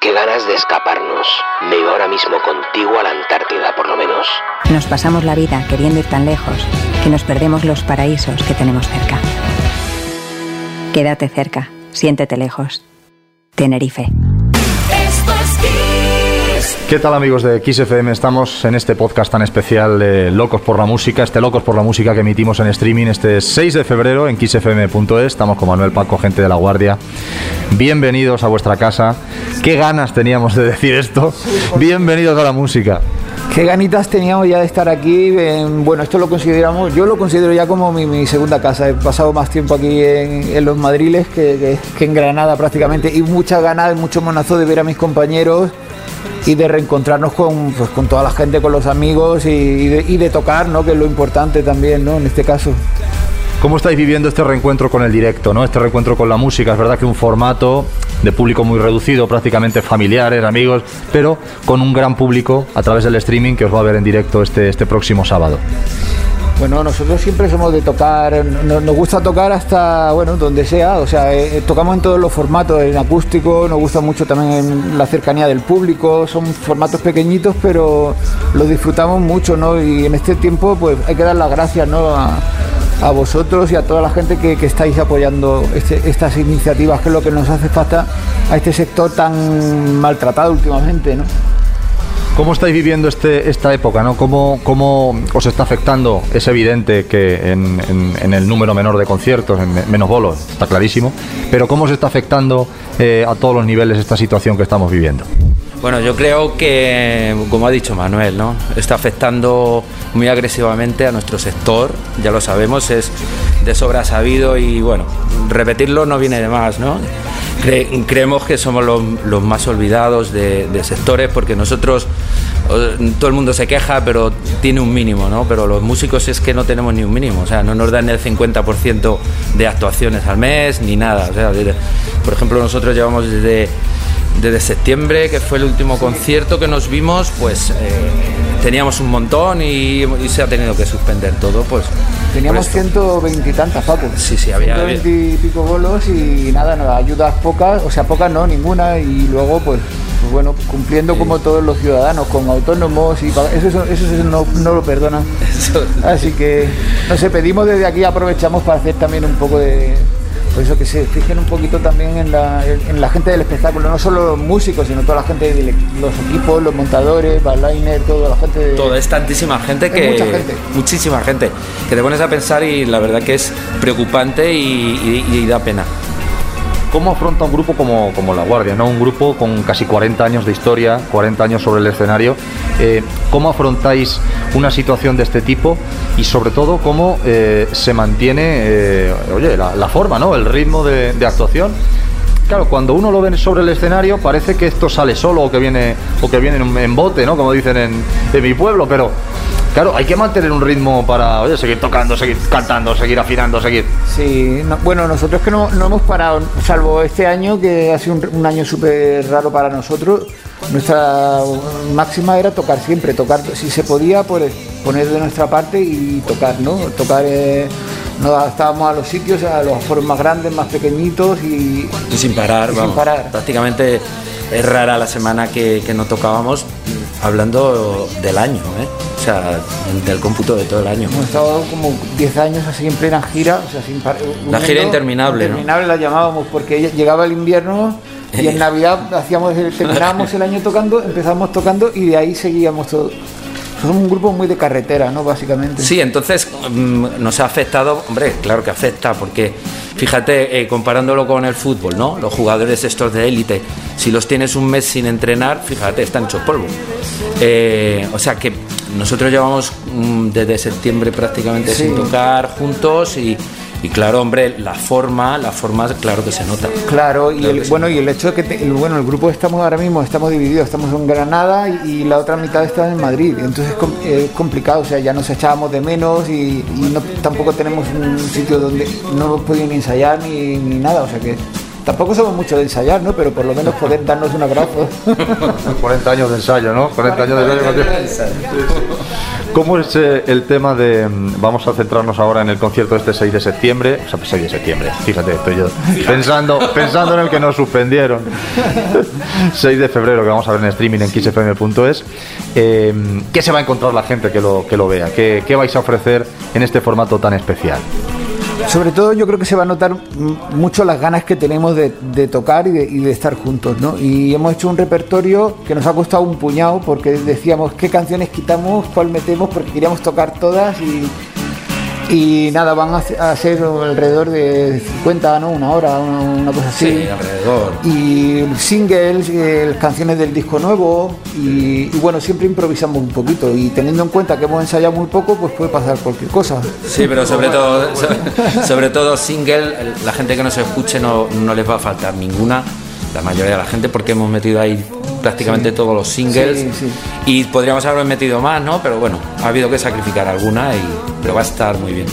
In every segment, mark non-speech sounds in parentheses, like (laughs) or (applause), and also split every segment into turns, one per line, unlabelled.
Qué ganas de escaparnos. Me iba ahora mismo contigo a la Antártida, por lo menos.
Nos pasamos la vida queriendo ir tan lejos que nos perdemos los paraísos que tenemos cerca. Quédate cerca, siéntete lejos. Tenerife.
¿Qué tal amigos de XFM? Estamos en este podcast tan especial de Locos por la Música, este Locos por la Música que emitimos en streaming este 6 de febrero en xfm.es. Estamos con Manuel Paco, gente de la Guardia. Bienvenidos a vuestra casa. Qué ganas teníamos de decir esto. Bienvenidos a la música.
Qué ganitas teníamos ya de estar aquí. bueno, esto lo consideramos, yo lo considero ya como mi, segunda casa. He pasado más tiempo aquí en, los Madriles que, en Granada prácticamente y muchas ganas, mucho monazo de ver a mis compañeros y de reencontrarnos con, pues, con toda la gente, con los amigos y, de, tocar, ¿no? que es lo importante también ¿no? en este caso.
¿Cómo estáis viviendo este reencuentro con el directo, ¿no? este reencuentro con la música? Es verdad que un formato de público muy reducido, prácticamente familiares, amigos, pero con un gran público a través del streaming que os va a ver en directo este, este próximo sábado.
Bueno, nosotros siempre somos de tocar, nos, gusta tocar hasta, bueno, donde sea, o sea, eh, eh, tocamos en todos los formatos, en acústico, nos gusta mucho también la cercanía del público, son formatos pequeñitos, pero los disfrutamos mucho, ¿no? Y en este tiempo, pues hay que dar las gracias, ¿no? Vosotros y a toda la gente que, estáis apoyando este, estas iniciativas, que es lo que nos hace falta a este sector tan maltratado últimamente, ¿no?
¿Cómo estáis viviendo este, esta época? ¿no? ¿Cómo, ¿Cómo os está afectando? Es evidente que en, el número menor de conciertos, en menos bolos, está clarísimo, pero ¿cómo se está afectando eh, a todos los niveles esta situación que estamos viviendo?
Bueno, yo creo que, como ha dicho Manuel, ¿no? está afectando muy agresivamente a nuestro sector, ya lo sabemos, es de sobra sabido y bueno, repetirlo no viene de más, ¿no? creemos que somos los, más olvidados de, sectores porque nosotros, todo el mundo se queja, pero tiene un mínimo, ¿no? Pero los músicos es que no tenemos ni un mínimo, o sea, no nos dan el 50% de actuaciones al mes ni nada. O sea, por ejemplo, nosotros llevamos desde desde septiembre, que fue el último concierto que nos vimos, pues eh, teníamos un montón y, se ha tenido que suspender todo, pues.
Teníamos 120 y tantas, Paco.
Sí, sí, había.
120 y pico bolos y nada, ayudas pocas, o sea, pocas no, ninguna, y luego, pues, pues bueno, cumpliendo como todos los ciudadanos, con autónomos y eso, eso, no, no, lo perdonan. (laughs) Así que, no sé, pedimos desde aquí, aprovechamos para hacer también un poco de por eso que se fijen un poquito también en la, en la gente del espectáculo, no solo los músicos, sino toda la gente, de los equipos, los montadores, bailarines, toda la gente. De...
Toda, es tantísima gente que.
Mucha gente.
Muchísima gente. Que te pones a pensar y la verdad que es preocupante y da pena.
¿Cómo afronta un grupo como, como, La Guardia? ¿no? Un grupo con casi 40 años de historia, 40 años sobre el escenario. Eh, ¿Cómo afrontáis una situación de este tipo? Y sobre todo, ¿cómo eh, se mantiene eh, oye, la, forma, ¿no? el ritmo de, actuación? Claro, cuando uno lo ve sobre el escenario parece que esto sale solo o que viene, o que viene en, bote, ¿no? Como dicen en, en mi pueblo, pero Claro, hay que mantener un ritmo para oye, seguir tocando, seguir cantando, seguir afinando, seguir.
Sí, bueno, nosotros que no, hemos parado, salvo este año, que ha sido un, año súper raro para nosotros, nuestra máxima era tocar siempre, tocar, si se podía, pues poner de nuestra parte y tocar, ¿no? Tocar, eh, nos adaptábamos a los sitios, a los foros más grandes, más pequeñitos y,
y sin parar, vamos. Sin parar. Prácticamente es rara la semana que, que no tocábamos hablando del año, ¿eh? o sea, del cómputo de todo el año.
Hemos estado como 10 años así en plena gira, o sea, sin
La gira interminable,
interminable la llamábamos porque llegaba el invierno y en (laughs) Navidad hacíamos terminábamos el año tocando, empezamos tocando y de ahí seguíamos todo. Somos un grupo muy de carretera, ¿no? Básicamente.
Sí, entonces mm, nos ha afectado, hombre, claro que afecta, porque fíjate, eh, comparándolo con el fútbol, ¿no? Los jugadores estos de élite, si los tienes un mes sin entrenar, fíjate, están hechos polvo. Eh, o sea que nosotros llevamos mm, desde septiembre prácticamente sin tocar juntos y y claro, hombre, la forma, la forma, claro que se nota.
Claro, y el, bueno, y el hecho de que bueno, el grupo estamos ahora mismo, estamos divididos, estamos en Granada y, la otra mitad está en Madrid. Entonces es, complicado, o sea, ya nos echábamos de menos y, tampoco tenemos un sitio donde no hemos podido ni ensayar ni, nada, o sea que tampoco somos mucho de ensayar, ¿no? Pero por lo menos poder darnos un abrazo. (laughs)
40 años de ensayo, ¿no? 40 años de ensayo. ¿Cómo es eh, el tema de... mm, Vamos a centrarnos ahora en el concierto este 6 de septiembre. O sea, 6 de septiembre. Fíjate, estoy yo pensando, pensando en el que nos suspendieron. (laughs) 6 de febrero que vamos a ver en streaming en xfm.es. Eh, ¿Qué se va a encontrar la gente que lo, que lo vea? ¿Qué, ¿Qué vais a ofrecer en este formato tan especial?
Sobre todo yo creo que se va a notar mucho las ganas que tenemos de, tocar y de, y de estar juntos, ¿no? Y hemos hecho un repertorio que nos ha costado un puñado porque decíamos qué canciones quitamos, cuál metemos, porque queríamos tocar todas y, y nada, van a, ser alrededor de 50, ¿no? Una hora, una, una cosa así.
Sí, alrededor.
Y singles, eh, canciones del disco nuevo y, y bueno, siempre improvisamos un poquito y teniendo en cuenta que hemos ensayado muy poco, pues puede pasar cualquier cosa.
Sí, pero sobre todo, so- (laughs) sobre todo single, la gente que nos escuche no, no les va a faltar ninguna, la mayoría de la gente, porque hemos metido ahí prácticamente todos los singles
Sí, sí.
y podríamos haber metido más, ¿no? Pero bueno, ha habido que sacrificar alguna, y, pero va a estar muy bien.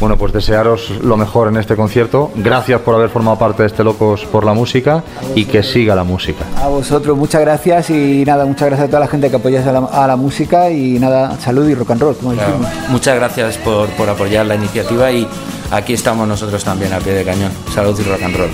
Bueno, pues desearos lo mejor en este concierto. Gracias por haber formado parte de este Locos por la Música y que siga la música.
A vosotros, muchas gracias y nada, muchas gracias a toda la gente que apoyáis a la, a la música y nada, salud y rock and roll, como
Claro.
decimos.
Muchas gracias por, por apoyar la iniciativa y aquí estamos nosotros también a pie de cañón. Salud y rock and roll.